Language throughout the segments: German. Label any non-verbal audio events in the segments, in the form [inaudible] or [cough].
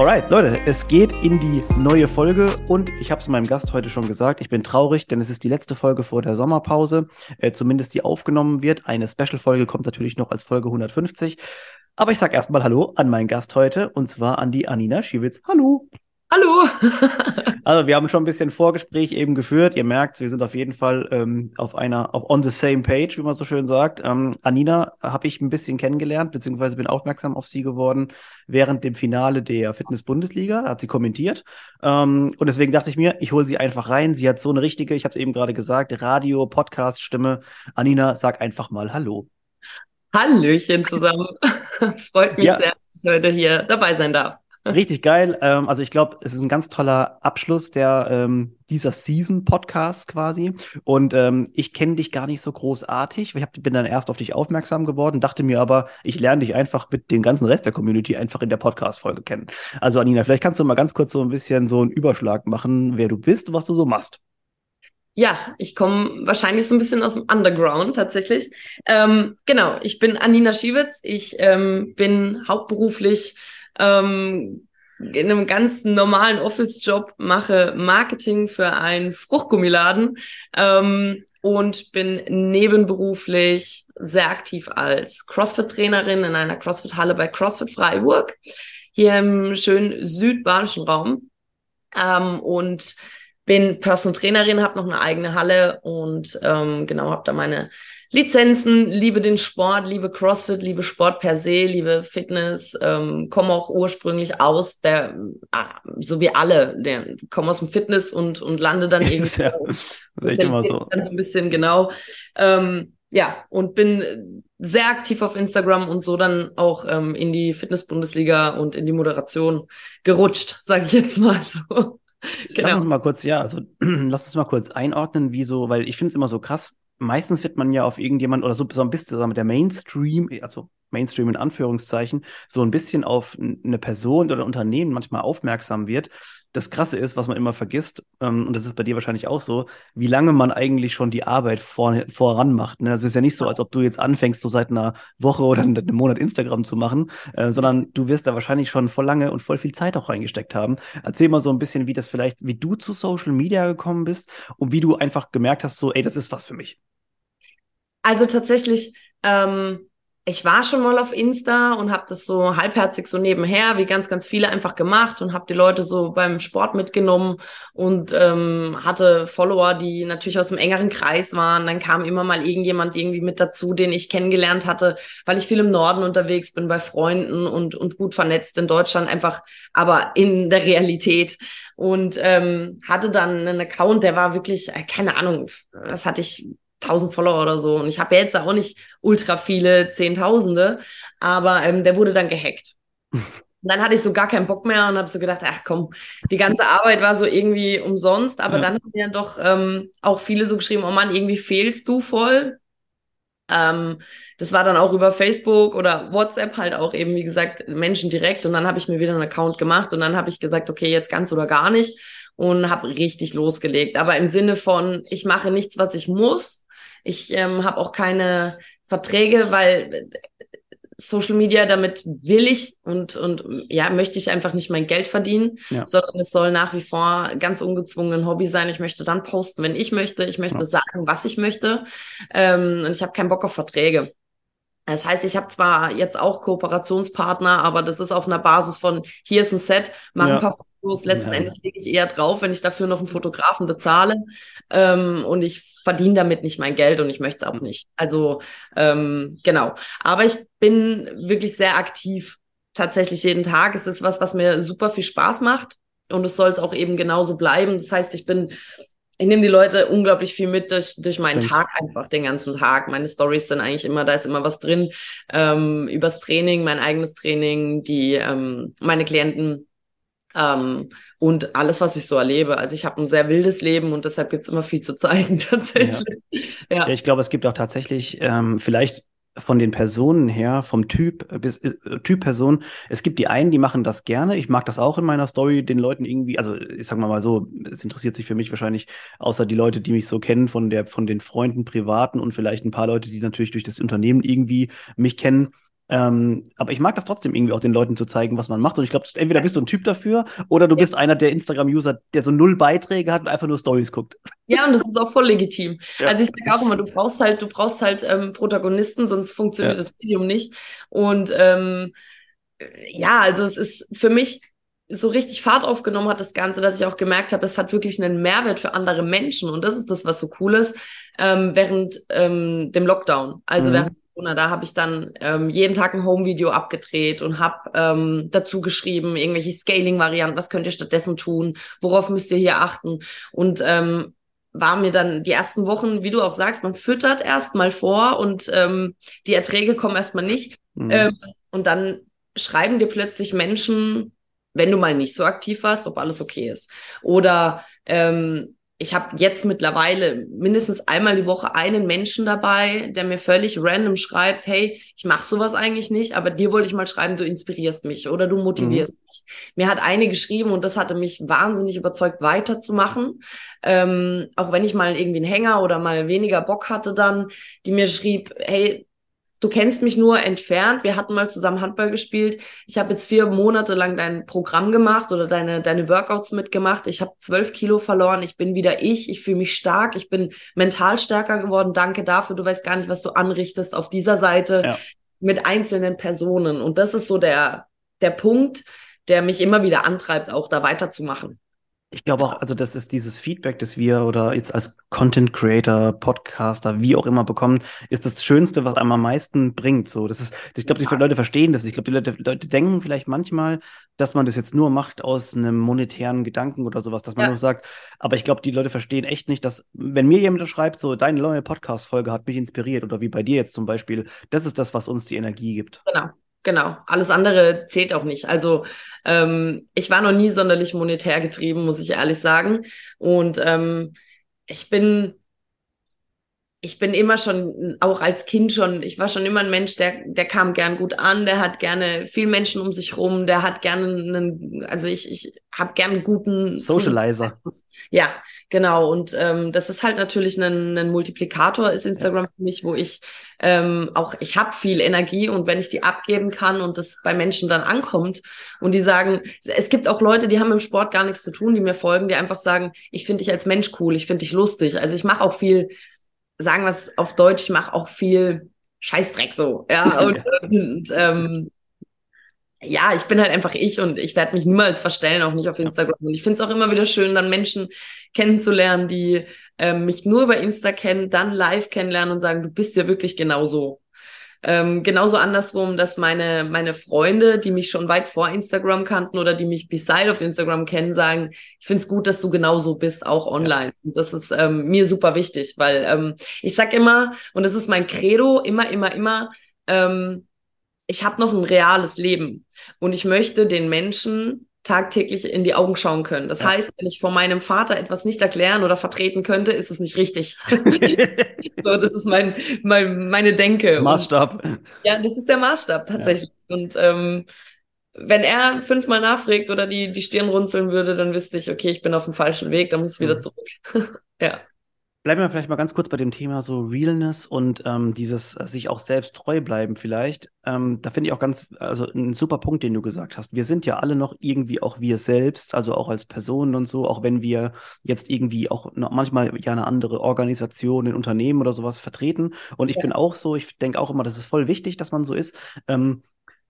Alright, Leute, es geht in die neue Folge und ich habe es meinem Gast heute schon gesagt, ich bin traurig, denn es ist die letzte Folge vor der Sommerpause, äh, zumindest die aufgenommen wird. Eine Special-Folge kommt natürlich noch als Folge 150. Aber ich sage erstmal Hallo an meinen Gast heute und zwar an die Anina Schiewitz. Hallo! Hallo! [laughs] also wir haben schon ein bisschen Vorgespräch eben geführt. Ihr merkt, wir sind auf jeden Fall ähm, auf einer, auf on the same page, wie man so schön sagt. Ähm, Anina habe ich ein bisschen kennengelernt, beziehungsweise bin aufmerksam auf sie geworden während dem Finale der Fitness-Bundesliga. Hat sie kommentiert. Ähm, und deswegen dachte ich mir, ich hole sie einfach rein. Sie hat so eine richtige, ich habe es eben gerade gesagt, Radio, Podcast-Stimme. Anina, sag einfach mal Hallo. Hallöchen zusammen. [laughs] Freut mich ja. sehr, dass ich heute hier dabei sein darf. Richtig geil. Ähm, also ich glaube, es ist ein ganz toller Abschluss der ähm, dieser Season Podcast quasi. Und ähm, ich kenne dich gar nicht so großartig. Ich hab, bin dann erst auf dich aufmerksam geworden, dachte mir aber, ich lerne dich einfach mit dem ganzen Rest der Community einfach in der Podcast-Folge kennen. Also Anina, vielleicht kannst du mal ganz kurz so ein bisschen so einen Überschlag machen, wer du bist, und was du so machst. Ja, ich komme wahrscheinlich so ein bisschen aus dem Underground tatsächlich. Ähm, genau, ich bin Anina Schiewitz. Ich ähm, bin hauptberuflich ähm, in einem ganz normalen Office-Job mache Marketing für einen Fruchtgummiladen ähm, und bin nebenberuflich sehr aktiv als CrossFit-Trainerin in einer CrossFit-Halle bei CrossFit Freiburg, hier im schönen südbadischen Raum. Ähm, und bin Personal Trainerin, habe noch eine eigene Halle und ähm, genau habe da meine Lizenzen, liebe den Sport, liebe CrossFit, liebe Sport per se, liebe Fitness, ähm, komme auch ursprünglich aus der, ah, so wie alle, der komme aus dem Fitness und und lande dann [laughs] irgendwie ja, das [laughs] immer so. dann so ein bisschen genau. Ähm, ja, und bin sehr aktiv auf Instagram und so dann auch ähm, in die Fitness-Bundesliga und in die Moderation gerutscht, sage ich jetzt mal so. [laughs] Genau. Lass uns mal kurz, ja, also [clears throat] lass uns mal kurz einordnen, wie so, weil ich finde es immer so krass. Meistens wird man ja auf irgendjemand oder so, so ein bisschen mit der Mainstream, also Mainstream in Anführungszeichen, so ein bisschen auf eine Person oder ein Unternehmen manchmal aufmerksam wird. Das Krasse ist, was man immer vergisst, ähm, und das ist bei dir wahrscheinlich auch so, wie lange man eigentlich schon die Arbeit vor, voran macht. Ne? Es ist ja nicht so, als ob du jetzt anfängst, so seit einer Woche oder einem Monat Instagram zu machen, äh, sondern du wirst da wahrscheinlich schon voll lange und voll viel Zeit auch reingesteckt haben. Erzähl mal so ein bisschen, wie das vielleicht, wie du zu Social Media gekommen bist und wie du einfach gemerkt hast, so, ey, das ist was für mich. Also tatsächlich, ähm, ich war schon mal auf Insta und habe das so halbherzig so nebenher, wie ganz, ganz viele einfach gemacht und habe die Leute so beim Sport mitgenommen und ähm, hatte Follower, die natürlich aus einem engeren Kreis waren. Dann kam immer mal irgendjemand irgendwie mit dazu, den ich kennengelernt hatte, weil ich viel im Norden unterwegs bin, bei Freunden und, und gut vernetzt in Deutschland, einfach aber in der Realität. Und ähm, hatte dann einen Account, der war wirklich, äh, keine Ahnung, das hatte ich 1000 Follower oder so. Und ich habe ja jetzt auch nicht ultra viele Zehntausende, aber ähm, der wurde dann gehackt. Und [laughs] dann hatte ich so gar keinen Bock mehr und habe so gedacht, ach komm, die ganze Arbeit war so irgendwie umsonst. Aber ja. dann haben ja doch ähm, auch viele so geschrieben, oh Mann, irgendwie fehlst du voll. Ähm, das war dann auch über Facebook oder WhatsApp halt auch eben, wie gesagt, Menschen direkt. Und dann habe ich mir wieder einen Account gemacht und dann habe ich gesagt, okay, jetzt ganz oder gar nicht und habe richtig losgelegt. Aber im Sinne von, ich mache nichts, was ich muss, ich ähm, habe auch keine Verträge, weil Social Media, damit will ich und, und ja, möchte ich einfach nicht mein Geld verdienen, ja. sondern es soll nach wie vor ganz ungezwungen ein Hobby sein. Ich möchte dann posten, wenn ich möchte. Ich möchte ja. sagen, was ich möchte. Ähm, und ich habe keinen Bock auf Verträge. Das heißt, ich habe zwar jetzt auch Kooperationspartner, aber das ist auf einer Basis von hier ist ein Set, mach ja. ein paar Fotos. Letzten ja. Endes lege ich eher drauf, wenn ich dafür noch einen Fotografen bezahle. Ähm, und ich verdiene damit nicht mein Geld und ich möchte es auch nicht. Also ähm, genau. Aber ich bin wirklich sehr aktiv, tatsächlich jeden Tag. Es ist was, was mir super viel Spaß macht und es soll es auch eben genauso bleiben. Das heißt, ich bin ich nehme die Leute unglaublich viel mit durch, durch meinen Tag einfach, den ganzen Tag. Meine Stories sind eigentlich immer, da ist immer was drin, ähm, übers Training, mein eigenes Training, die, ähm, meine Klienten Ähm, und alles, was ich so erlebe. Also ich habe ein sehr wildes Leben und deshalb gibt es immer viel zu zeigen [laughs] tatsächlich. Ja, ja. ich glaube, es gibt auch tatsächlich ähm, vielleicht von den Personen her, vom Typ bis äh, Typ Person, es gibt die einen, die machen das gerne. Ich mag das auch in meiner Story, den Leuten irgendwie, also ich sag mal mal so, es interessiert sich für mich wahrscheinlich außer die Leute, die mich so kennen von der von den Freunden privaten und vielleicht ein paar Leute, die natürlich durch das Unternehmen irgendwie mich kennen ähm, aber ich mag das trotzdem irgendwie auch den Leuten zu zeigen, was man macht. Und ich glaube, entweder bist du ein Typ dafür oder du ja. bist einer der Instagram-User, der so null Beiträge hat und einfach nur Stories guckt. Ja, und das ist auch voll legitim. Ja. Also ich sage auch immer, du brauchst halt, du brauchst halt ähm, Protagonisten, sonst funktioniert ja. das Medium nicht. Und ähm, ja, also es ist für mich so richtig Fahrt aufgenommen hat das Ganze, dass ich auch gemerkt habe, es hat wirklich einen Mehrwert für andere Menschen und das ist das, was so cool ist, ähm, während ähm, dem Lockdown. Also mhm. während Corona, da habe ich dann ähm, jeden Tag ein Home-Video abgedreht und habe ähm, dazu geschrieben, irgendwelche Scaling-Varianten, was könnt ihr stattdessen tun, worauf müsst ihr hier achten. Und ähm, war mir dann die ersten Wochen, wie du auch sagst, man füttert erst mal vor und ähm, die Erträge kommen erstmal nicht. Mhm. Ähm, und dann schreiben dir plötzlich Menschen, wenn du mal nicht so aktiv warst, ob alles okay ist. Oder ähm, ich habe jetzt mittlerweile mindestens einmal die Woche einen Menschen dabei, der mir völlig random schreibt, hey, ich mache sowas eigentlich nicht, aber dir wollte ich mal schreiben, du inspirierst mich oder du motivierst mhm. mich. Mir hat eine geschrieben und das hatte mich wahnsinnig überzeugt, weiterzumachen. Ähm, auch wenn ich mal irgendwie einen Hänger oder mal weniger Bock hatte dann, die mir schrieb, hey, du kennst mich nur entfernt. Wir hatten mal zusammen Handball gespielt. Ich habe jetzt vier Monate lang dein Programm gemacht oder deine, deine Workouts mitgemacht. Ich habe zwölf Kilo verloren. Ich bin wieder ich. Ich fühle mich stark. Ich bin mental stärker geworden. Danke dafür. Du weißt gar nicht, was du anrichtest auf dieser Seite ja. mit einzelnen Personen. Und das ist so der, der Punkt, der mich immer wieder antreibt, auch da weiterzumachen. Ich glaube auch, also das ist dieses Feedback, das wir oder jetzt als Content Creator, Podcaster, wie auch immer bekommen, ist das Schönste, was einem am meisten bringt. So, das ist, ich glaube, die Leute verstehen das. Ich glaube, die Leute, Leute denken vielleicht manchmal, dass man das jetzt nur macht aus einem monetären Gedanken oder sowas, dass man ja. nur sagt. Aber ich glaube, die Leute verstehen echt nicht, dass, wenn mir jemand schreibt, so deine neue Podcast-Folge hat mich inspiriert oder wie bei dir jetzt zum Beispiel, das ist das, was uns die Energie gibt. Genau. Genau, alles andere zählt auch nicht. Also ähm, ich war noch nie sonderlich monetär getrieben, muss ich ehrlich sagen. Und ähm, ich bin ich bin immer schon, auch als Kind schon, ich war schon immer ein Mensch, der, der kam gern gut an, der hat gerne viel Menschen um sich rum, der hat gerne einen, also ich, ich habe gern einen guten Socializer. Ja, genau. Und ähm, das ist halt natürlich ein, ein Multiplikator, ist Instagram ja. für mich, wo ich ähm, auch, ich habe viel Energie und wenn ich die abgeben kann und das bei Menschen dann ankommt und die sagen, es gibt auch Leute, die haben im Sport gar nichts zu tun, die mir folgen, die einfach sagen, ich finde dich als Mensch cool, ich finde dich lustig. Also ich mache auch viel sagen wir es auf Deutsch, ich mache auch viel Scheißdreck so. [laughs] Ja, und, und ähm, ja, ich bin halt einfach ich und ich werde mich niemals verstellen, auch nicht auf Instagram. Und ich finde es auch immer wieder schön, dann Menschen kennenzulernen, die ähm, mich nur über Insta kennen, dann live kennenlernen und sagen, du bist ja wirklich genauso. Ähm, genauso andersrum, dass meine, meine Freunde, die mich schon weit vor Instagram kannten oder die mich beside auf Instagram kennen, sagen, ich finde es gut, dass du genauso bist, auch online. Und das ist ähm, mir super wichtig, weil ähm, ich sag immer, und das ist mein Credo, immer, immer, immer, ähm, ich habe noch ein reales Leben und ich möchte den Menschen tagtäglich in die Augen schauen können. Das ja. heißt, wenn ich vor meinem Vater etwas nicht erklären oder vertreten könnte, ist es nicht richtig. [laughs] so, das ist mein, mein meine Denke. Maßstab. Und, ja, das ist der Maßstab tatsächlich. Ja. Und ähm, wenn er fünfmal nachfragt oder die, die Stirn runzeln würde, dann wüsste ich, okay, ich bin auf dem falschen Weg, dann muss ich wieder mhm. zurück. [laughs] ja. Bleiben wir vielleicht mal ganz kurz bei dem Thema so Realness und ähm, dieses äh, sich auch selbst treu bleiben vielleicht. Ähm, da finde ich auch ganz, also ein super Punkt, den du gesagt hast. Wir sind ja alle noch irgendwie auch wir selbst, also auch als Personen und so, auch wenn wir jetzt irgendwie auch manchmal ja eine andere Organisation, ein Unternehmen oder sowas vertreten. Und ich ja. bin auch so, ich denke auch immer, das ist voll wichtig, dass man so ist. Ähm,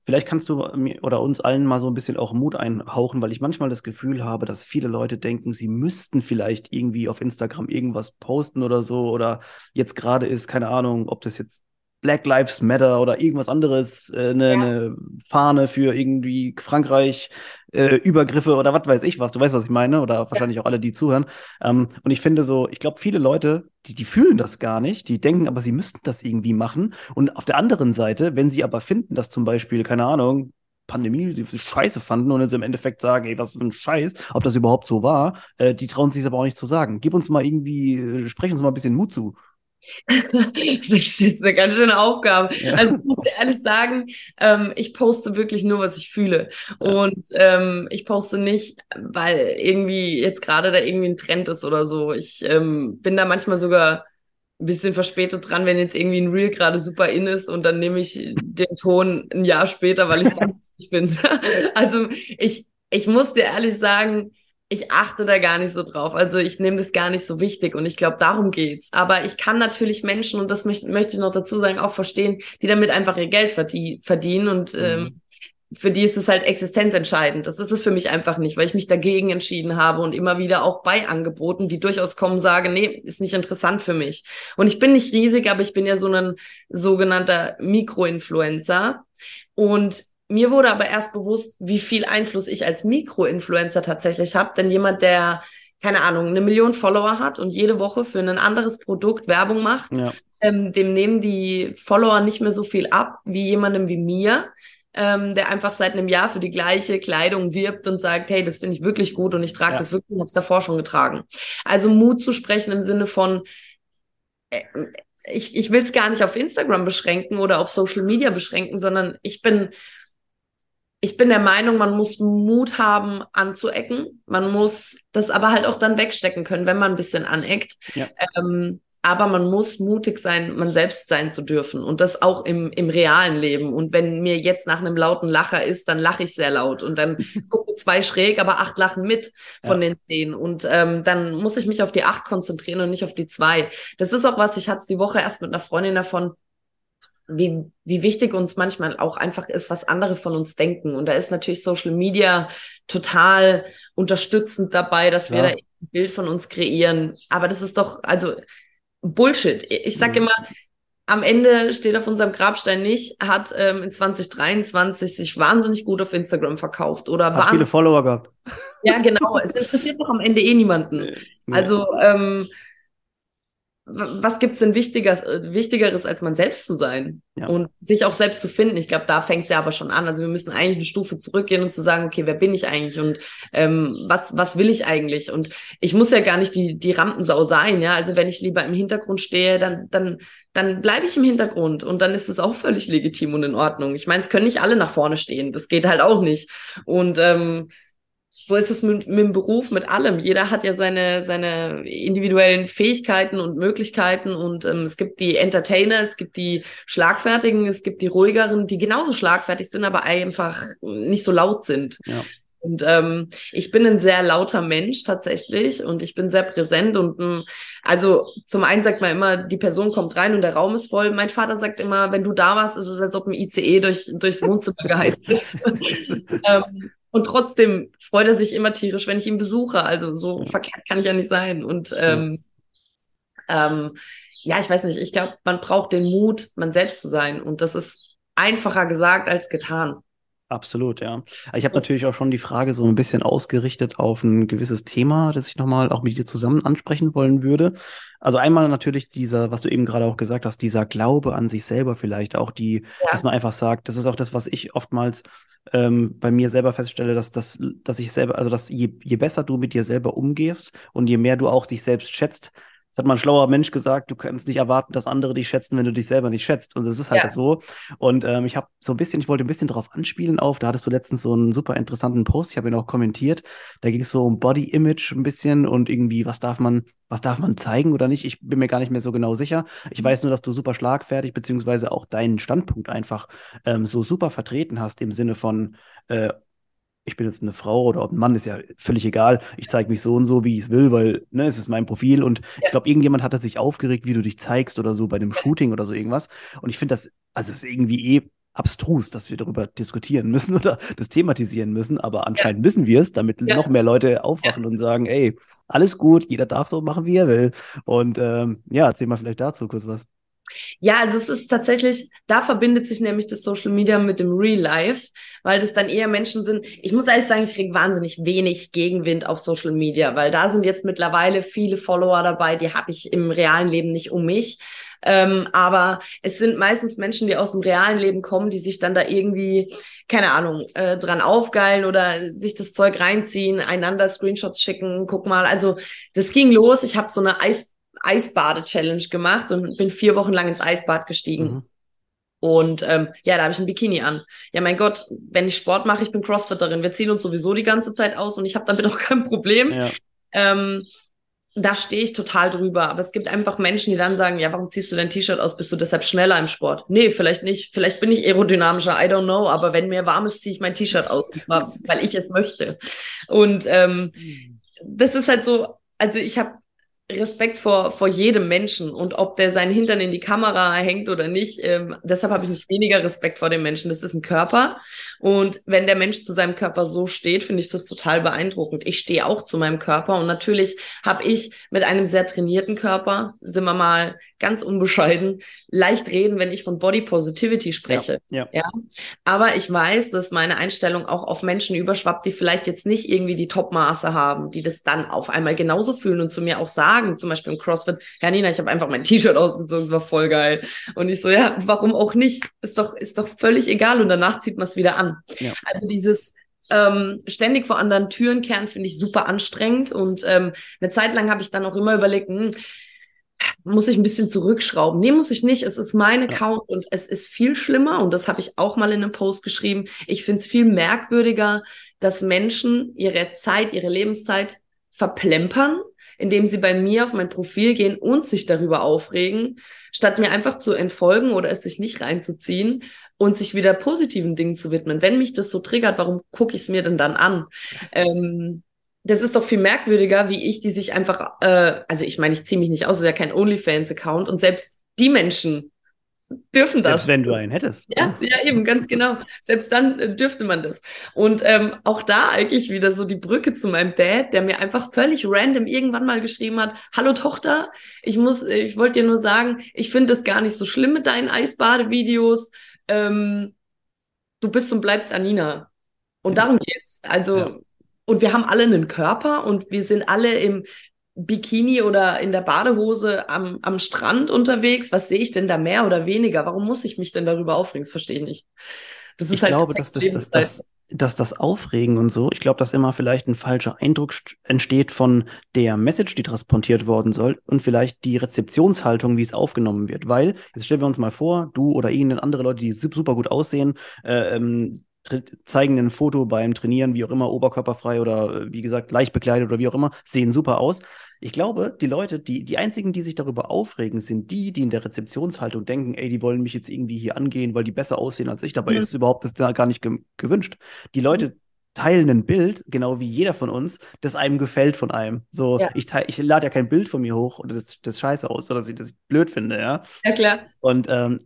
Vielleicht kannst du mir oder uns allen mal so ein bisschen auch Mut einhauchen, weil ich manchmal das Gefühl habe, dass viele Leute denken, sie müssten vielleicht irgendwie auf Instagram irgendwas posten oder so. Oder jetzt gerade ist, keine Ahnung, ob das jetzt Black Lives Matter oder irgendwas anderes, eine äh, ne, ja. ne Fahne für irgendwie Frankreich, äh, Übergriffe oder was weiß ich was. Du weißt, was ich meine, oder wahrscheinlich ja. auch alle, die zuhören. Ähm, und ich finde so, ich glaube, viele Leute, die, die fühlen das gar nicht, die denken aber, sie müssten das irgendwie machen. Und auf der anderen Seite, wenn sie aber finden, dass zum Beispiel, keine Ahnung, Pandemie die scheiße fanden und jetzt im Endeffekt sagen, ey, was für ein Scheiß, ob das überhaupt so war, äh, die trauen sich aber auch nicht zu sagen. Gib uns mal irgendwie, äh, sprech uns mal ein bisschen Mut zu. Das ist jetzt eine ganz schöne Aufgabe. Ja. Also ich muss ehrlich sagen, ähm, ich poste wirklich nur, was ich fühle. Ja. Und ähm, ich poste nicht, weil irgendwie jetzt gerade da irgendwie ein Trend ist oder so. Ich ähm, bin da manchmal sogar ein bisschen verspätet dran, wenn jetzt irgendwie ein Reel gerade super in ist und dann nehme ich den Ton ein Jahr später, weil ich es dann lustig finde. [laughs] also ich, ich muss dir ehrlich sagen, ich achte da gar nicht so drauf. Also ich nehme das gar nicht so wichtig und ich glaube, darum geht's. Aber ich kann natürlich Menschen, und das möchte, möchte ich noch dazu sagen, auch verstehen, die damit einfach ihr Geld verdienen und mhm. ähm, für die ist es halt existenzentscheidend. Das ist es für mich einfach nicht, weil ich mich dagegen entschieden habe und immer wieder auch bei Angeboten, die durchaus kommen, sage, nee, ist nicht interessant für mich. Und ich bin nicht riesig, aber ich bin ja so ein sogenannter Mikroinfluencer. Und mir wurde aber erst bewusst, wie viel Einfluss ich als Mikroinfluencer tatsächlich habe. Denn jemand, der, keine Ahnung, eine Million Follower hat und jede Woche für ein anderes Produkt Werbung macht, ja. ähm, dem nehmen die Follower nicht mehr so viel ab wie jemandem wie mir. Ähm, der einfach seit einem Jahr für die gleiche Kleidung wirbt und sagt, hey, das finde ich wirklich gut und ich trage ja. das wirklich, ich habe es davor schon getragen. Also Mut zu sprechen im Sinne von, äh, ich, ich will es gar nicht auf Instagram beschränken oder auf Social Media beschränken, sondern ich bin ich bin der Meinung, man muss Mut haben, anzuecken. Man muss das aber halt auch dann wegstecken können, wenn man ein bisschen aneckt. Ja. Ähm, aber man muss mutig sein, man selbst sein zu dürfen und das auch im, im realen Leben. Und wenn mir jetzt nach einem lauten Lacher ist, dann lache ich sehr laut und dann [laughs] gucken zwei schräg, aber acht lachen mit von ja. den zehn. Und ähm, dann muss ich mich auf die acht konzentrieren und nicht auf die zwei. Das ist auch was, ich hatte die Woche erst mit einer Freundin davon, wie, wie wichtig uns manchmal auch einfach ist, was andere von uns denken. Und da ist natürlich Social Media total unterstützend dabei, dass wir da ein Bild von uns kreieren. Aber das ist doch, also Bullshit. Ich sag mhm. immer, am Ende steht auf unserem Grabstein nicht, hat ähm, in 2023 sich wahnsinnig gut auf Instagram verkauft oder hat viele Follower gehabt. Ja, genau. es interessiert doch am Ende eh niemanden. Nee. Also ähm, was gibt's denn Wichtigeres, Wichtigeres, als man selbst zu sein ja. und sich auch selbst zu finden? Ich glaube, da fängt's ja aber schon an. Also wir müssen eigentlich eine Stufe zurückgehen und zu sagen, okay, wer bin ich eigentlich und ähm, was, was will ich eigentlich? Und ich muss ja gar nicht die, die Rampensau sein, ja. Also wenn ich lieber im Hintergrund stehe, dann, dann, dann bleibe ich im Hintergrund und dann ist es auch völlig legitim und in Ordnung. Ich meine, es können nicht alle nach vorne stehen. Das geht halt auch nicht. Und ähm, so ist es mit, mit dem Beruf, mit allem. Jeder hat ja seine, seine individuellen Fähigkeiten und Möglichkeiten und ähm, es gibt die Entertainer, es gibt die Schlagfertigen, es gibt die ruhigeren, die genauso schlagfertig sind, aber einfach nicht so laut sind. Ja. Und ähm, ich bin ein sehr lauter Mensch tatsächlich und ich bin sehr präsent und ähm, also zum einen sagt man immer, die Person kommt rein und der Raum ist voll. Mein Vater sagt immer, wenn du da warst, ist es, als ob ein ICE durch, durchs Wohnzimmer geheizt ist. [laughs] ähm, und trotzdem freut er sich immer tierisch, wenn ich ihn besuche. Also so verkehrt kann ich ja nicht sein. Und ähm, ähm, ja, ich weiß nicht, ich glaube, man braucht den Mut, man selbst zu sein. Und das ist einfacher gesagt als getan. Absolut, ja. Ich habe natürlich auch schon die Frage so ein bisschen ausgerichtet auf ein gewisses Thema, das ich nochmal auch mit dir zusammen ansprechen wollen würde. Also einmal natürlich dieser, was du eben gerade auch gesagt hast, dieser Glaube an sich selber vielleicht auch, die, ja. dass man einfach sagt, das ist auch das, was ich oftmals ähm, bei mir selber feststelle, dass, dass, dass ich selber, also dass je, je besser du mit dir selber umgehst und je mehr du auch dich selbst schätzt, das hat mal ein schlauer Mensch gesagt, du kannst nicht erwarten, dass andere dich schätzen, wenn du dich selber nicht schätzt. Und das ist halt ja. so. Und ähm, ich habe so ein bisschen, ich wollte ein bisschen darauf anspielen auf, da hattest du letztens so einen super interessanten Post, ich habe ihn auch kommentiert. Da ging es so um Body Image ein bisschen und irgendwie, was darf man, was darf man zeigen oder nicht? Ich bin mir gar nicht mehr so genau sicher. Ich weiß nur, dass du super schlagfertig, beziehungsweise auch deinen Standpunkt einfach ähm, so super vertreten hast im Sinne von, äh, ich bin jetzt eine Frau oder ob ein Mann, ist ja völlig egal. Ich zeige mich so und so, wie ich es will, weil ne, es ist mein Profil. Und ja. ich glaube, irgendjemand hatte sich aufgeregt, wie du dich zeigst oder so bei dem Shooting oder so irgendwas. Und ich finde das, also es ist irgendwie eh abstrus, dass wir darüber diskutieren müssen [laughs] oder das thematisieren müssen. Aber anscheinend ja. müssen wir es, damit ja. noch mehr Leute aufwachen und sagen, ey, alles gut, jeder darf so machen, wie er will. Und ähm, ja, erzähl mal vielleicht dazu kurz was. Ja, also es ist tatsächlich, da verbindet sich nämlich das Social Media mit dem Real Life, weil das dann eher Menschen sind. Ich muss ehrlich sagen, ich kriege wahnsinnig wenig Gegenwind auf Social Media, weil da sind jetzt mittlerweile viele Follower dabei, die habe ich im realen Leben nicht um mich. Ähm, aber es sind meistens Menschen, die aus dem realen Leben kommen, die sich dann da irgendwie, keine Ahnung, äh, dran aufgeilen oder sich das Zeug reinziehen, einander Screenshots schicken. Guck mal, also das ging los. Ich habe so eine Eis Eisbade-Challenge gemacht und bin vier Wochen lang ins Eisbad gestiegen. Mhm. Und ähm, ja, da habe ich ein Bikini an. Ja, mein Gott, wenn ich Sport mache, ich bin Crossfitterin. Wir ziehen uns sowieso die ganze Zeit aus und ich habe damit [laughs] auch kein Problem. Ja. Ähm, da stehe ich total drüber. Aber es gibt einfach Menschen, die dann sagen, ja, warum ziehst du dein T-Shirt aus? Bist du deshalb schneller im Sport? Nee, vielleicht nicht. Vielleicht bin ich aerodynamischer, I don't know. Aber wenn mir warm ist, ziehe ich mein T-Shirt aus. Und zwar, [laughs] weil ich es möchte. Und ähm, das ist halt so, also ich habe Respekt vor, vor jedem Menschen und ob der seinen Hintern in die Kamera hängt oder nicht. Ähm, deshalb habe ich nicht weniger Respekt vor dem Menschen. Das ist ein Körper. Und wenn der Mensch zu seinem Körper so steht, finde ich das total beeindruckend. Ich stehe auch zu meinem Körper und natürlich habe ich mit einem sehr trainierten Körper, sind wir mal ganz unbescheiden, leicht reden, wenn ich von Body Positivity spreche. Ja, ja. ja. Aber ich weiß, dass meine Einstellung auch auf Menschen überschwappt, die vielleicht jetzt nicht irgendwie die Topmaße haben, die das dann auf einmal genauso fühlen und zu mir auch sagen, zum Beispiel im CrossFit, Herr Nina, ich habe einfach mein T-Shirt ausgezogen, es war voll geil. Und ich so, ja, warum auch nicht? Ist doch, ist doch völlig egal und danach zieht man es wieder an. Ja. Also dieses ähm, ständig vor anderen Türen kehren finde ich super anstrengend und ähm, eine Zeit lang habe ich dann auch immer überlegt, hm, muss ich ein bisschen zurückschrauben. Nee, muss ich nicht. Es ist mein Account und es ist viel schlimmer. Und das habe ich auch mal in einem Post geschrieben. Ich finde es viel merkwürdiger, dass Menschen ihre Zeit, ihre Lebenszeit verplempern, indem sie bei mir auf mein Profil gehen und sich darüber aufregen, statt mir einfach zu entfolgen oder es sich nicht reinzuziehen und sich wieder positiven Dingen zu widmen. Wenn mich das so triggert, warum gucke ich es mir denn dann an? Ähm, das ist doch viel merkwürdiger, wie ich, die sich einfach, äh, also ich meine, ich ziehe mich nicht aus, es ist ja kein OnlyFans-Account und selbst die Menschen dürfen das. Selbst wenn du einen hättest. Ja, ja, eben, ganz genau. Selbst dann äh, dürfte man das. Und ähm, auch da eigentlich wieder so die Brücke zu meinem Dad, der mir einfach völlig random irgendwann mal geschrieben hat, hallo Tochter, ich muss, ich wollte dir nur sagen, ich finde es gar nicht so schlimm mit deinen Eisbadevideos. Ähm, du bist und bleibst Anina. Und darum geht's. Also ja. Und wir haben alle einen Körper und wir sind alle im Bikini oder in der Badehose am, am Strand unterwegs. Was sehe ich denn da mehr oder weniger? Warum muss ich mich denn darüber aufregen? Das verstehe ich nicht. Das ist ich halt glaube, dass das, das, das, dass das Aufregen und so, ich glaube, dass immer vielleicht ein falscher Eindruck entsteht von der Message, die transportiert worden soll und vielleicht die Rezeptionshaltung, wie es aufgenommen wird. Weil, jetzt stellen wir uns mal vor, du oder irgendeine andere Leute, die super gut aussehen, äh, ähm, zeigen ein Foto beim Trainieren, wie auch immer, oberkörperfrei oder äh, wie gesagt, leicht bekleidet oder wie auch immer, sehen super aus. Ich glaube, die Leute, die, die einzigen, die sich darüber aufregen, sind die, die in der Rezeptionshaltung denken, ey, die wollen mich jetzt irgendwie hier angehen, weil die besser aussehen als ich. Dabei mhm. ist es überhaupt das da gar nicht ge gewünscht. Die Leute mhm. teilen ein Bild, genau wie jeder von uns, das einem gefällt von einem. So, ja. ich, ich lade ja kein Bild von mir hoch oder das, das scheiße aus, oder dass ich das blöd finde, ja. Ja, klar. Und ähm,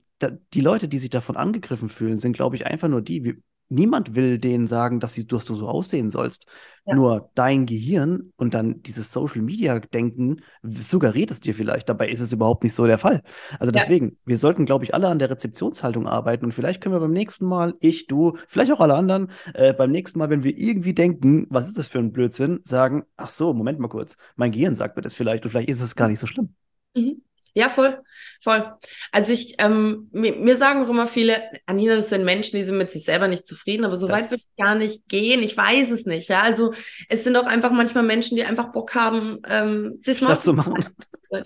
die Leute, die sich davon angegriffen fühlen, sind, glaube ich, einfach nur die, wie, niemand will denen sagen, dass, sie, dass du so aussehen sollst. Ja. Nur dein Gehirn und dann dieses Social Media Denken suggeriert es dir vielleicht. Dabei ist es überhaupt nicht so der Fall. Also deswegen, ja. wir sollten, glaube ich, alle an der Rezeptionshaltung arbeiten und vielleicht können wir beim nächsten Mal, ich, du, vielleicht auch alle anderen, äh, beim nächsten Mal, wenn wir irgendwie denken, was ist das für ein Blödsinn, sagen, ach so, Moment mal kurz, mein Gehirn sagt mir das vielleicht und vielleicht ist es gar nicht so schlimm. Mhm. Ja, voll, voll. Also ich, ähm, mir, mir sagen auch immer viele, Anina, das sind Menschen, die sind mit sich selber nicht zufrieden, aber so das weit würde ich gar nicht gehen. Ich weiß es nicht. Ja, also es sind auch einfach manchmal Menschen, die einfach Bock haben, ähm, sich mal zu machen. [laughs]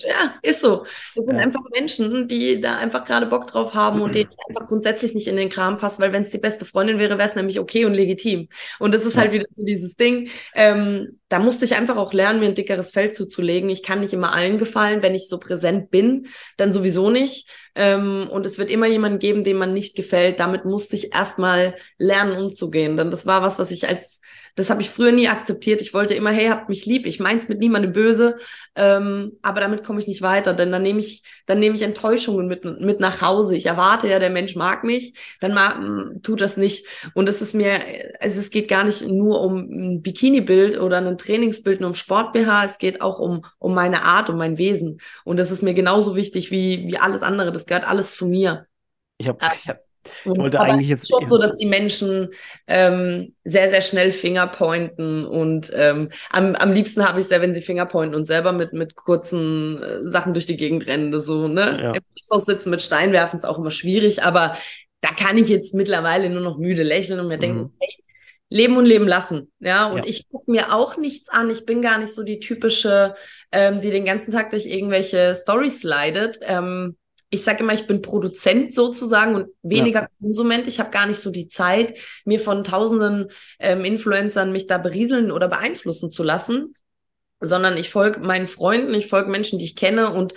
Ja, ist so. Das sind ja. einfach Menschen, die da einfach gerade Bock drauf haben und denen einfach grundsätzlich nicht in den Kram passt, weil wenn es die beste Freundin wäre, wäre es nämlich okay und legitim. Und das ist halt wieder so dieses Ding. Ähm, da musste ich einfach auch lernen, mir ein dickeres Fell zuzulegen. Ich kann nicht immer allen gefallen, wenn ich so präsent bin, dann sowieso nicht. Ähm, und es wird immer jemanden geben, dem man nicht gefällt. Damit musste ich erstmal lernen, umzugehen. Denn das war was, was ich als das habe ich früher nie akzeptiert. Ich wollte immer, hey, habt mich lieb. Ich meins mit niemandem böse. Ähm, aber damit komme ich nicht weiter, denn dann nehme ich, dann nehme ich Enttäuschungen mit, mit nach Hause. Ich erwarte ja, der Mensch mag mich, dann mag, tut das nicht. Und es ist mir, also es geht gar nicht nur um ein Bikini-Bild oder ein Trainingsbild, nur um Sport-BH. Es geht auch um, um meine Art, um mein Wesen. Und das ist mir genauso wichtig wie, wie alles andere. Das gehört alles zu mir. Ich habe, ich habe Ich wollte Aber eigentlich jetzt schon so, dass die Menschen ähm, sehr, sehr schnell Fingerpointen und ähm, am, am liebsten habe ich es ja, wenn sie Fingerpointen und selber mit, mit kurzen äh, Sachen durch die Gegend rennen. So, ne? Ja. Im sitzen mit Steinwerfen ist auch immer schwierig, aber da kann ich jetzt mittlerweile nur noch müde lächeln und mir mhm. denken, hey, leben und leben lassen. Ja, und ja. ich gucke mir auch nichts an. Ich bin gar nicht so die typische, ähm, die den ganzen Tag durch irgendwelche Stories leidet. Ähm, ich sage immer, ich bin Produzent sozusagen und weniger ja. Konsument. Ich habe gar nicht so die Zeit, mir von tausenden ähm, Influencern mich da berieseln oder beeinflussen zu lassen, sondern ich folge meinen Freunden, ich folge Menschen, die ich kenne und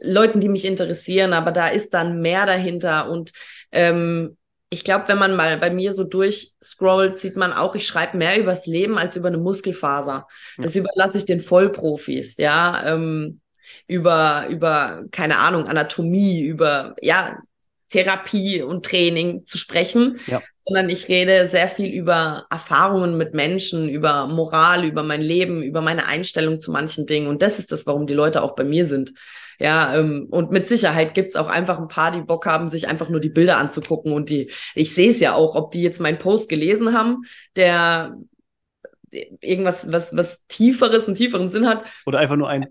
Leuten, die mich interessieren. Aber da ist dann mehr dahinter und ähm, ich glaube, wenn man mal bei mir so durchscrollt, sieht man auch, ich schreibe mehr übers Leben als über eine Muskelfaser. Das überlasse ich den Vollprofis, ja. Ähm, über, über, keine Ahnung, Anatomie, über, ja, Therapie und Training zu sprechen, ja. sondern ich rede sehr viel über Erfahrungen mit Menschen, über Moral, über mein Leben, über meine Einstellung zu manchen Dingen. Und das ist das, warum die Leute auch bei mir sind. Ja, ähm, und mit Sicherheit gibt's auch einfach ein paar, die Bock haben, sich einfach nur die Bilder anzugucken. Und die, ich sehe es ja auch, ob die jetzt meinen Post gelesen haben, der irgendwas, was, was Tieferes, einen tieferen Sinn hat. Oder einfach nur ein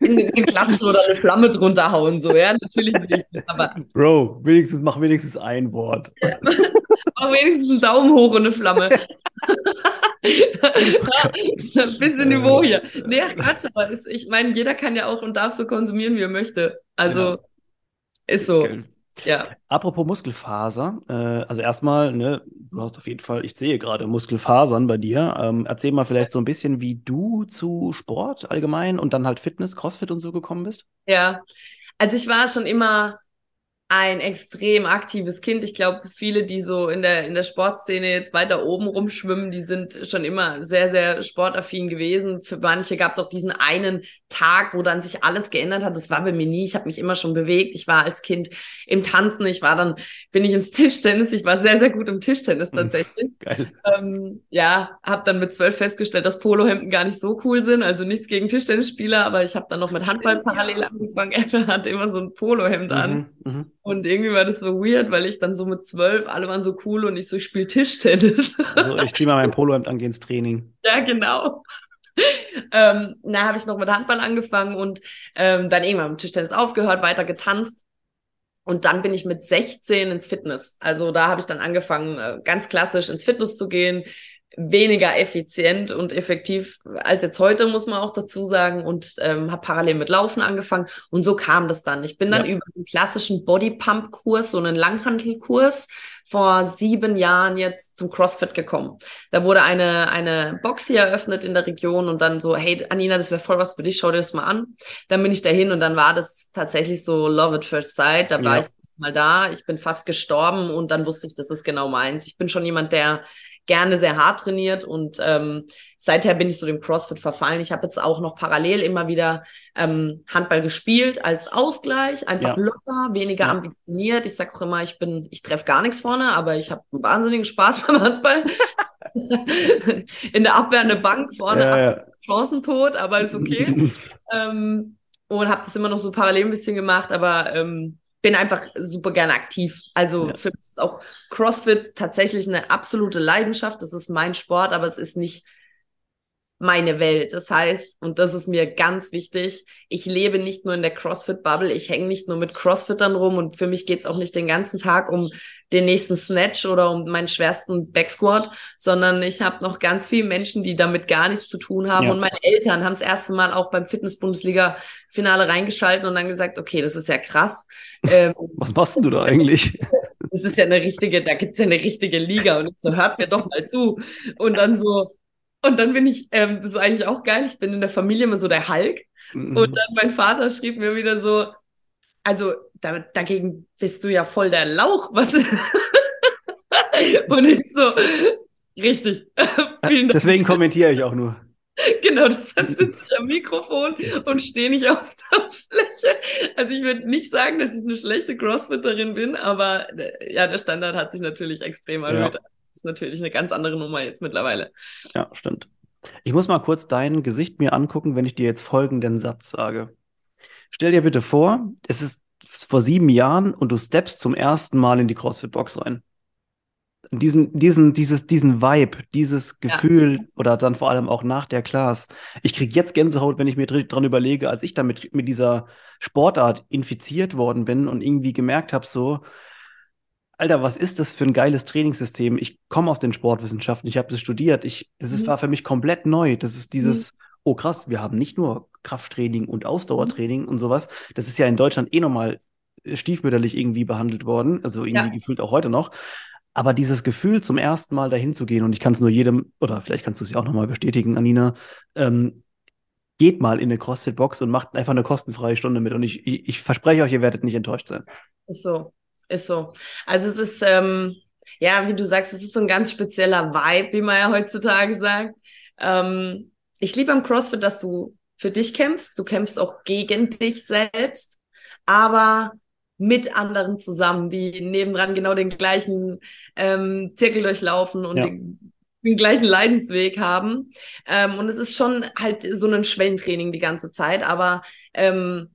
in den Klatschen oder eine Flamme drunter hauen, so, ja, natürlich sehe ich das, aber. Bro, wenigstens, mach wenigstens ein Wort. [laughs] mach wenigstens einen Daumen hoch und eine Flamme. [laughs] Bisschen Niveau hier. Nee, Quatsch, aber ist, ich meine, jeder kann ja auch und darf so konsumieren, wie er möchte. Also, ja. ist so. Okay. Ja. Apropos Muskelfaser, äh, also erstmal, ne, du hast auf jeden Fall, ich sehe gerade Muskelfasern bei dir. Ähm, erzähl mal vielleicht so ein bisschen, wie du zu Sport allgemein und dann halt Fitness, Crossfit und so gekommen bist. Ja, also ich war schon immer ein extrem aktives Kind. Ich glaube, viele, die so in der, in der Sportszene jetzt weiter oben rumschwimmen, die sind schon immer sehr, sehr sportaffin gewesen. Für manche gab es auch diesen einen Tag, wo dann sich alles geändert hat. Das war bei mir nie. Ich habe mich immer schon bewegt. Ich war als Kind im Tanzen. Ich war dann, bin ich ins Tischtennis. Ich war sehr, sehr gut im Tischtennis hm, tatsächlich. Geil. Ähm, ja, habe dann mit zwölf festgestellt, dass Polohemden gar nicht so cool sind. Also nichts gegen Tischtennisspieler, aber ich habe dann noch mit Handball parallel angefangen. [laughs] Er hatte immer so ein Polohemd an. Mhm, mh. Und irgendwie war das so weird, weil ich dann so mit zwölf, alle waren so cool und ich so, ich spiele Tischtennis. Also ich ziehe mal mein Polohemd an, gehe ins Training. Ja, genau. ähm, da habe ich noch mit Handball angefangen und ähm, dann irgendwann mit Tischtennis aufgehört, weiter getanzt. Und dann bin ich mit 16 ins Fitness. Also da habe ich dann angefangen, äh, ganz klassisch ins Fitness zu gehen, weniger effizient und effektiv als jetzt heute, muss man auch dazu sagen. Und ähm, habe parallel mit Laufen angefangen. Und so kam das dann. Ich bin dann ja. über einen klassischen Bodypump-Kurs, so einen Langhantelkurs, vor sieben Jahren jetzt zum CrossFit gekommen. Da wurde eine, eine Box hier eröffnet in der Region und dann so, hey Anina, das wäre voll was für dich, schau dir das mal an. Dann bin ich dahin und dann war das tatsächlich so Love at First Sight. Da ja. war ich mal da, ich bin fast gestorben und dann wusste ich, das ist genau meins. Ich bin schon jemand, der gerne sehr hart trainiert und ähm, seither bin ich so dem CrossFit verfallen. Ich habe jetzt auch noch parallel immer wieder ähm, Handball gespielt als Ausgleich, einfach ja. locker, weniger ja. ambitioniert. Ich sage auch immer, ich bin, ich treffe gar nichts vorne, aber ich habe einen wahnsinnigen Spaß [laughs] beim Handball. [laughs] In der Abwehr eine Bank vorne, ja, ja. Chancen tot, aber ist okay. [laughs] ähm, und habe das immer noch so parallel ein bisschen gemacht, aber ähm, bin einfach super gerne aktiv. Also ja. für mich ist auch CrossFit tatsächlich eine absolute Leidenschaft. Das ist mein Sport, aber es ist nicht meine Welt. Das heißt, und das ist mir ganz wichtig, ich lebe nicht nur in der CrossFit-Bubble, ich hänge nicht nur mit CrossFittern rum und für mich geht's auch nicht den ganzen Tag um den nächsten Snatch oder um meinen schwersten Backsquat, sondern ich habe noch ganz viele Menschen, die damit gar nichts zu tun haben. Ja. Und meine Eltern haben das erste Mal auch beim Fitness-Bundesliga-Finale reingeschalten und dann gesagt, okay, das ist ja krass. [laughs] Ähm, Was machst du da eigentlich? Das ist ja eine richtige, da gibt's ja eine richtige Liga und so hört mir doch mal zu. Und dann so, und dann bin ich, ähm, das ist eigentlich auch geil, ich bin in der Familie immer so der Hulk. Mhm. Und dann mein Vater schrieb mir wieder so, also da, dagegen bist du ja voll der Lauch. Was? [laughs] und ich so, richtig. [laughs] Vielen Dank. Deswegen kommentiere ich auch nur. Genau, deshalb sitze [laughs] ich am Mikrofon und stehe nicht auf der Fläche. Also ich würde nicht sagen, dass ich eine schlechte Crossfitterin bin, aber äh, ja, der Standard hat sich natürlich extrem erhöht. Ja ist natürlich eine ganz andere Nummer jetzt mittlerweile. Ja, stimmt. Ich muss mal kurz dein Gesicht mir angucken, wenn ich dir jetzt folgenden Satz sage. Stell dir bitte vor, es ist vor sieben Jahren und du steppst zum ersten Mal in die CrossFit-Box rein. Diesen, diesen, dieses, diesen Vibe, dieses Gefühl ja. oder dann vor allem auch nach der Class. Ich kriege jetzt Gänsehaut, wenn ich mir dran überlege, als ich damit mit dieser Sportart infiziert worden bin und irgendwie gemerkt habe, so, Alter, was ist das für ein geiles Trainingssystem? Ich komme aus den Sportwissenschaften, ich habe das studiert. Ich, das ist, mhm. war für mich komplett neu. Das ist dieses, mhm. oh krass, wir haben nicht nur Krafttraining und Ausdauertraining mhm. und sowas. Das ist ja in Deutschland eh nochmal stiefmütterlich irgendwie behandelt worden, also irgendwie ja. gefühlt auch heute noch. Aber dieses Gefühl, zum ersten Mal dahin zu gehen, und ich kann es nur jedem, oder vielleicht kannst du es ja auch nochmal bestätigen, Anina, ähm, geht mal in eine CrossFit-Box und macht einfach eine kostenfreie Stunde mit. Und ich, ich, ich, verspreche euch, ihr werdet nicht enttäuscht sein. Ist so, ist so. Also es ist, ähm, ja, wie du sagst, es ist so ein ganz spezieller Vibe, wie man ja heutzutage sagt. Ähm, ich liebe am CrossFit, dass du für dich kämpfst, du kämpfst auch gegen dich selbst, aber mit anderen zusammen, die nebendran genau den gleichen ähm, Zirkel durchlaufen und ja. den, den, gleichen Leidensweg haben. Ähm, und es ist schon halt so ein Schwellentraining die ganze Zeit, aber ähm,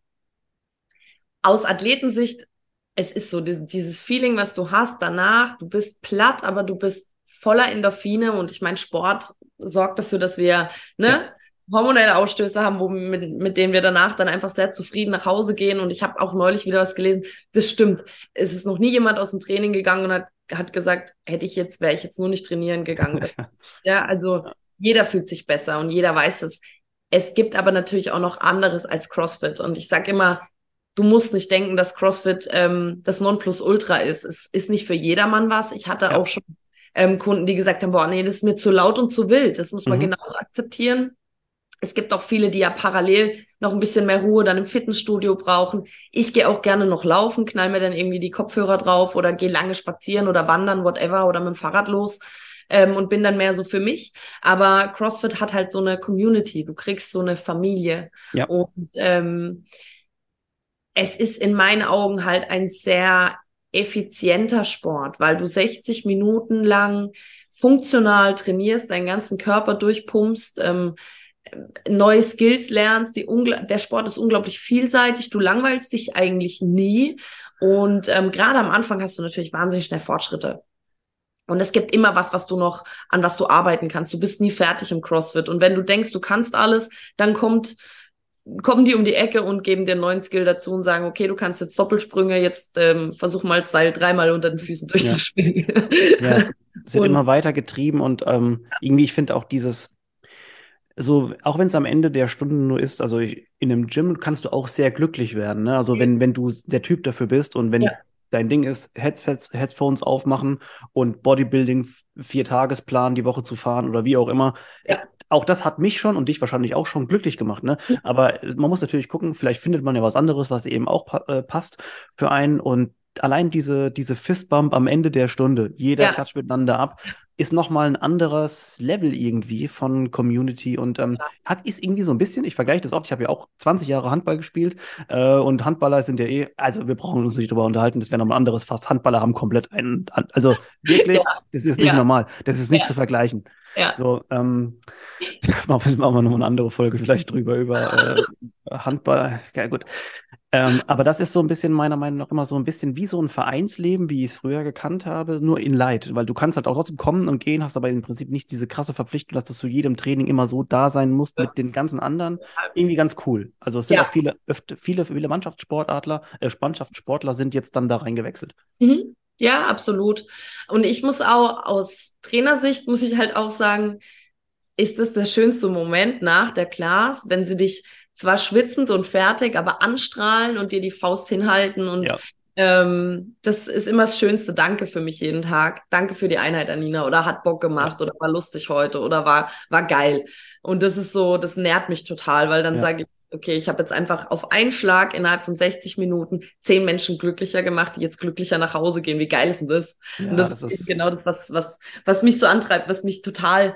aus Athletensicht, es ist so dieses Feeling, was du hast danach, du bist platt, aber du bist voller Endorphine und ich meine, Sport sorgt dafür, dass wir, ne, ja hormonelle Ausstöße haben, wo, mit, mit denen wir danach dann einfach sehr zufrieden nach Hause gehen. Und ich habe auch neulich wieder was gelesen. Das stimmt. Es ist noch nie jemand aus dem Training gegangen und hat, hat gesagt, hätte ich jetzt, wäre ich jetzt nur nicht trainieren gegangen. [laughs] ja, also jeder fühlt sich besser und jeder weiß es. Es gibt aber natürlich auch noch anderes als CrossFit. Und ich sage immer, du musst nicht denken, dass CrossFit ähm, das Nonplusultra ist. Es ist nicht für jedermann was. Ich hatte ja. auch schon ähm, Kunden, die gesagt haben, boah, nee, das ist mir zu laut und zu wild. Das muss man mhm. genauso akzeptieren. Es gibt auch viele, die ja parallel noch ein bisschen mehr Ruhe dann im Fitnessstudio brauchen. Ich gehe auch gerne noch laufen, knall mir dann irgendwie die Kopfhörer drauf oder gehe lange spazieren oder wandern, whatever, oder mit dem Fahrrad los ähm, und bin dann mehr so für mich. Aber CrossFit hat halt so eine Community. Du kriegst so eine Familie. Ja. Und ähm, es ist in meinen Augen halt ein sehr effizienter Sport, weil du 60 Minuten lang funktional trainierst, deinen ganzen Körper durchpumpst. Ähm, neue Skills lernst. Der Sport ist unglaublich vielseitig. Du langweilst dich eigentlich nie. Und ähm, gerade am Anfang hast du natürlich wahnsinnig schnell Fortschritte. Und es gibt immer was, was du noch, an was du arbeiten kannst. Du bist nie fertig im CrossFit. Und wenn du denkst, du kannst alles, dann kommt, kommen die um die Ecke und geben dir einen neuen Skill dazu und sagen, okay, du kannst jetzt Doppelsprünge, jetzt ähm, versuch mal Seil dreimal unter den Füßen durchzuspringen. Ja, ja. [laughs] sind immer weiter getrieben und ähm, irgendwie, ich finde auch dieses, so, auch wenn es am Ende der Stunde nur ist, also ich, in einem Gym kannst du auch sehr glücklich werden. Ne? Also wenn, wenn du der Typ dafür bist und wenn ja. dein Ding ist, Headsets, Headphones aufmachen und Bodybuilding, vier Tagesplan die Woche zu fahren oder wie auch immer. Ja. Auch das hat mich schon und dich wahrscheinlich auch schon glücklich gemacht. Ne? Aber man muss natürlich gucken, vielleicht findet man ja was anderes, was eben auch pa äh, passt für einen und allein diese, diese Fistbump am Ende der Stunde, jeder ja. klatscht miteinander ab, ist nochmal ein anderes Level irgendwie von Community und ähm, hat ist irgendwie so ein bisschen, ich vergleiche das oft, ich habe ja auch 20 Jahre Handball gespielt äh, und Handballer sind ja eh, also wir brauchen uns nicht drüber unterhalten, das wäre nochmal anderes fast. Handballer haben komplett einen, also [laughs] wirklich, ja. das ist nicht ja. normal, das ist nicht ja. zu vergleichen. Ja. So, ähm, [laughs] machen wir nochmal eine andere Folge vielleicht drüber, über äh, [laughs] Handball. Ja, gut. Ähm, aber das ist so ein bisschen meiner Meinung nach immer so ein bisschen wie so ein Vereinsleben, wie ich es früher gekannt habe, nur in Light. Weil du kannst halt auch trotzdem kommen und gehen, hast aber im Prinzip nicht diese krasse Verpflichtung, dass du zu jedem Training immer so da sein musst ja. mit den ganzen anderen. Irgendwie ganz cool. Also es sind ja. auch viele, öfter, viele, viele Mannschaftssportadler, äh, Mannschaftssportler sind jetzt dann da reingewechselt. Mhm. Ja, absolut. Und ich muss auch aus Trainersicht, muss ich halt auch sagen, ist das der schönste Moment nach der Class, wenn sie dich zwar schwitzend und fertig, aber anstrahlen und dir die Faust hinhalten und ja. ähm, das ist immer das Schönste. Danke für mich jeden Tag. Danke für die Einheit, Anina. Oder hat Bock gemacht ja. oder war lustig heute oder war, war geil. Und das ist so, das nährt mich total, weil dann ja. sage ich, okay, ich habe jetzt einfach auf einen Schlag innerhalb von 60 Minuten zehn Menschen glücklicher gemacht, die jetzt glücklicher nach Hause gehen. Wie geil ist denn das? Ja, und das, das ist genau das, was, was, was mich so antreibt, was mich total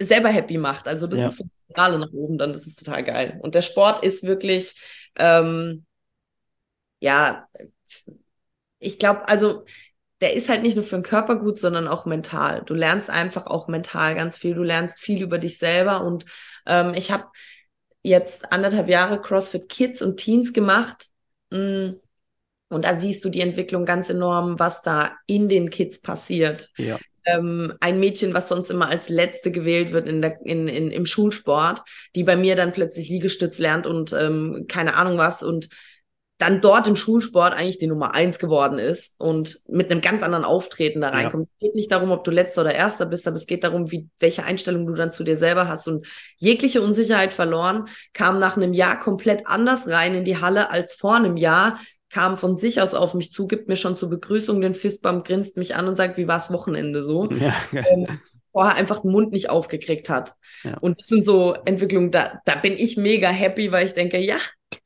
selber happy macht. Also das ja. ist so gerade nach oben dann, ist total geil. Und der Sport ist wirklich, ähm, ja, ich glaube, also der ist halt nicht nur für den Körper gut, sondern auch mental. Du lernst einfach auch mental ganz viel. Du lernst viel über dich selber. Und ähm, ich habe jetzt anderthalb Jahre CrossFit Kids und Teens gemacht. Mm, Und da siehst du die Entwicklung ganz enorm, was da in den Kids passiert. Ja. Ähm, ein Mädchen, was sonst immer als Letzte gewählt wird in der, in, in, im Schulsport, die bei mir dann plötzlich Liegestütz lernt und ähm, keine Ahnung was und dann dort im Schulsport eigentlich die Nummer eins geworden ist und mit einem ganz anderen Auftreten da reinkommt. Ja. Es geht nicht darum, ob du letzter oder erster bist, aber es geht darum, wie, welche Einstellung du dann zu dir selber hast. Und jegliche Unsicherheit verloren, kam nach einem Jahr komplett anders rein in die Halle als vor einem Jahr, kam von sich aus auf mich zu, gibt mir schon zur Begrüßung den Fistbump, grinst mich an und sagt, wie war's Wochenende so? [laughs] Ja, ähm, vorher einfach den Mund nicht aufgekriegt hat. Ja. Und das sind so Entwicklungen, da, da bin ich mega happy, weil ich denke, ja,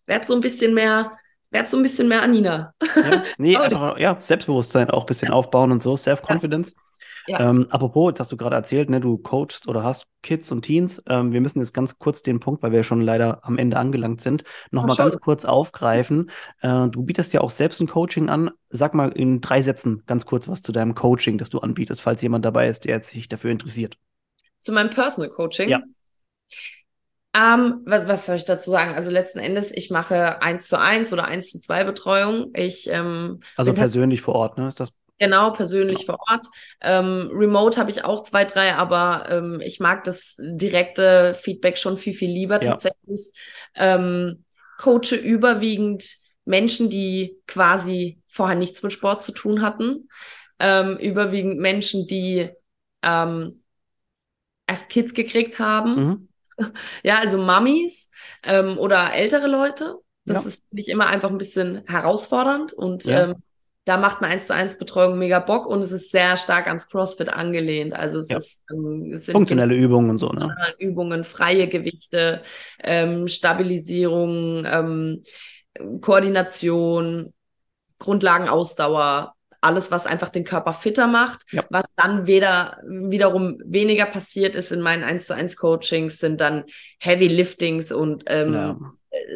werd so ein bisschen mehr werd so ein bisschen mehr Anina. Ja, nee, [laughs] einfach, ja, Selbstbewusstsein auch ein bisschen aufbauen und so, Self-Confidence. Ja. Ähm, apropos, das hast du gerade erzählt, ne, du coachst oder hast Kids und Teens. Ähm, wir müssen jetzt ganz kurz den Punkt, weil wir schon leider am Ende angelangt sind, nochmal ganz kurz aufgreifen. Äh, du bietest ja auch selbst ein Coaching an. Sag mal in drei Sätzen ganz kurz was zu deinem Coaching, das du anbietest, falls jemand dabei ist, der jetzt sich dafür interessiert. Zu meinem Personal Coaching? Ja. Ähm, was, was, soll ich dazu sagen? Also letzten Endes, ich mache eins zu eins oder eins zu zwei Betreuung. Ich ähm, also persönlich vor Ort, ne? Ist das Genau, persönlich genau. vor Ort. Ähm, remote habe ich auch zwei, drei, aber ähm, ich mag das direkte Feedback schon viel, viel lieber ja. tatsächlich. Ähm, coache überwiegend Menschen, die quasi vorher nichts mit Sport zu tun hatten. Ähm, überwiegend Menschen, die ähm, erst Kids gekriegt haben. Mhm [laughs] ja, also Mummies ähm, oder ältere Leute. Das ja. ist nicht immer einfach ein bisschen herausfordernd und ja. ähm, da macht eine 1 zu 1 Betreuung mega Bock und es ist sehr stark ans CrossFit angelehnt. Also es ja. ist ähm, es sind funktionelle Übungen und so, ne? Übungen, freie Gewichte, ähm, Stabilisierung, ähm, Koordination, Grundlagenausdauer, alles, was einfach den Körper fitter macht. Ja. Was dann weder, wiederum weniger passiert ist in meinen 1 zu 1 Coachings, sind dann Heavy Liftings und ähm, ja.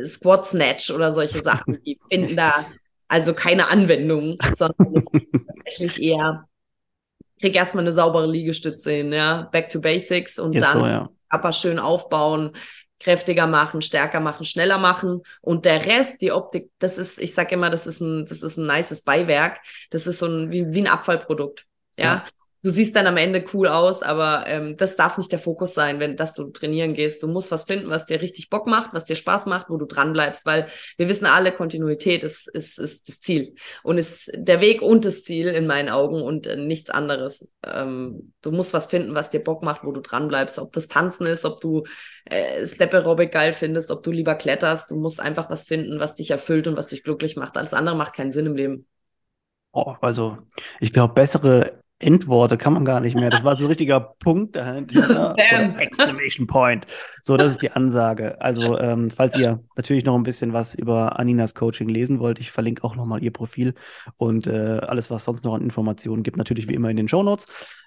Squat Snatch oder solche Sachen. Die finden [laughs] da also keine Anwendung, [laughs] sondern es ist tatsächlich eher, krieg erstmal eine saubere Liegestütze hin, ja, back to basics und yes, dann so, ja. Körper schön aufbauen, kräftiger machen, stärker machen, schneller machen und der Rest, die Optik, das ist, ich sage immer, das ist ein, das ist ein nices Beiwerk, das ist so ein wie, wie ein Abfallprodukt. Ja? ja du siehst dann am Ende cool aus, aber ähm, das darf nicht der Fokus sein, wenn dass du trainieren gehst. Du musst was finden, was dir richtig Bock macht, was dir Spaß macht, wo du dran bleibst, weil wir wissen alle, Kontinuität ist, ist, ist das Ziel und ist der Weg und das Ziel in meinen Augen und äh, nichts anderes. Ähm, du musst was finden, was dir Bock macht, wo du dran bleibst. Ob das Tanzen ist, ob du äh, Step Aerobic geil findest, ob du lieber kletterst. Du musst einfach was finden, was dich erfüllt und was dich glücklich macht. Alles andere macht keinen Sinn im Leben. Oh, also ich glaube, bessere Endworte kann man gar nicht mehr. Das war so ein richtiger Punkt dahinter. [laughs] Exclamation Point. So, das ist die Ansage. Also, ähm, falls ihr natürlich noch ein bisschen was über Aninas Coaching lesen wollt, ich verlinke auch nochmal ihr Profil und äh, alles, was sonst noch an Informationen gibt, natürlich wie immer in den Show Notes.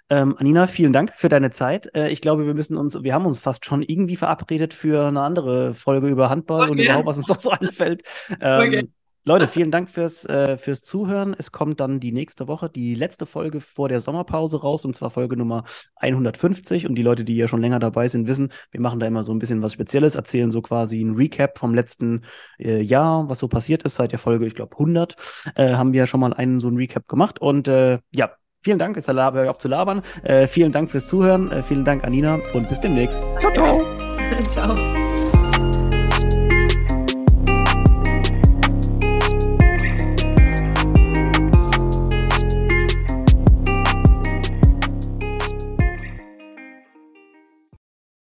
Ähm, Anina, vielen Dank für deine Zeit. Äh, ich glaube, wir müssen uns, wir haben uns fast schon irgendwie verabredet für eine andere Folge über Handball okay. und überhaupt, was uns noch so [laughs] einfällt. Ähm, okay. Leute, vielen Dank fürs, äh, fürs Zuhören. Es kommt dann die nächste Woche die letzte Folge vor der Sommerpause raus, und zwar Folge Nummer 150. Und die Leute, die ja schon länger dabei sind, wissen, wir machen da immer so ein bisschen was Spezielles, erzählen so quasi ein Recap vom letzten äh, Jahr, was so passiert ist. Seit der Folge, ich glaube, 100 äh, haben wir ja schon mal einen so ein Recap gemacht. Und äh, ja, vielen Dank, jetzt höre ich auf zu labern. Äh, vielen Dank fürs Zuhören. Äh, vielen Dank, Anina, und bis demnächst. Ciao, ciao. [laughs] [laughs] ciao.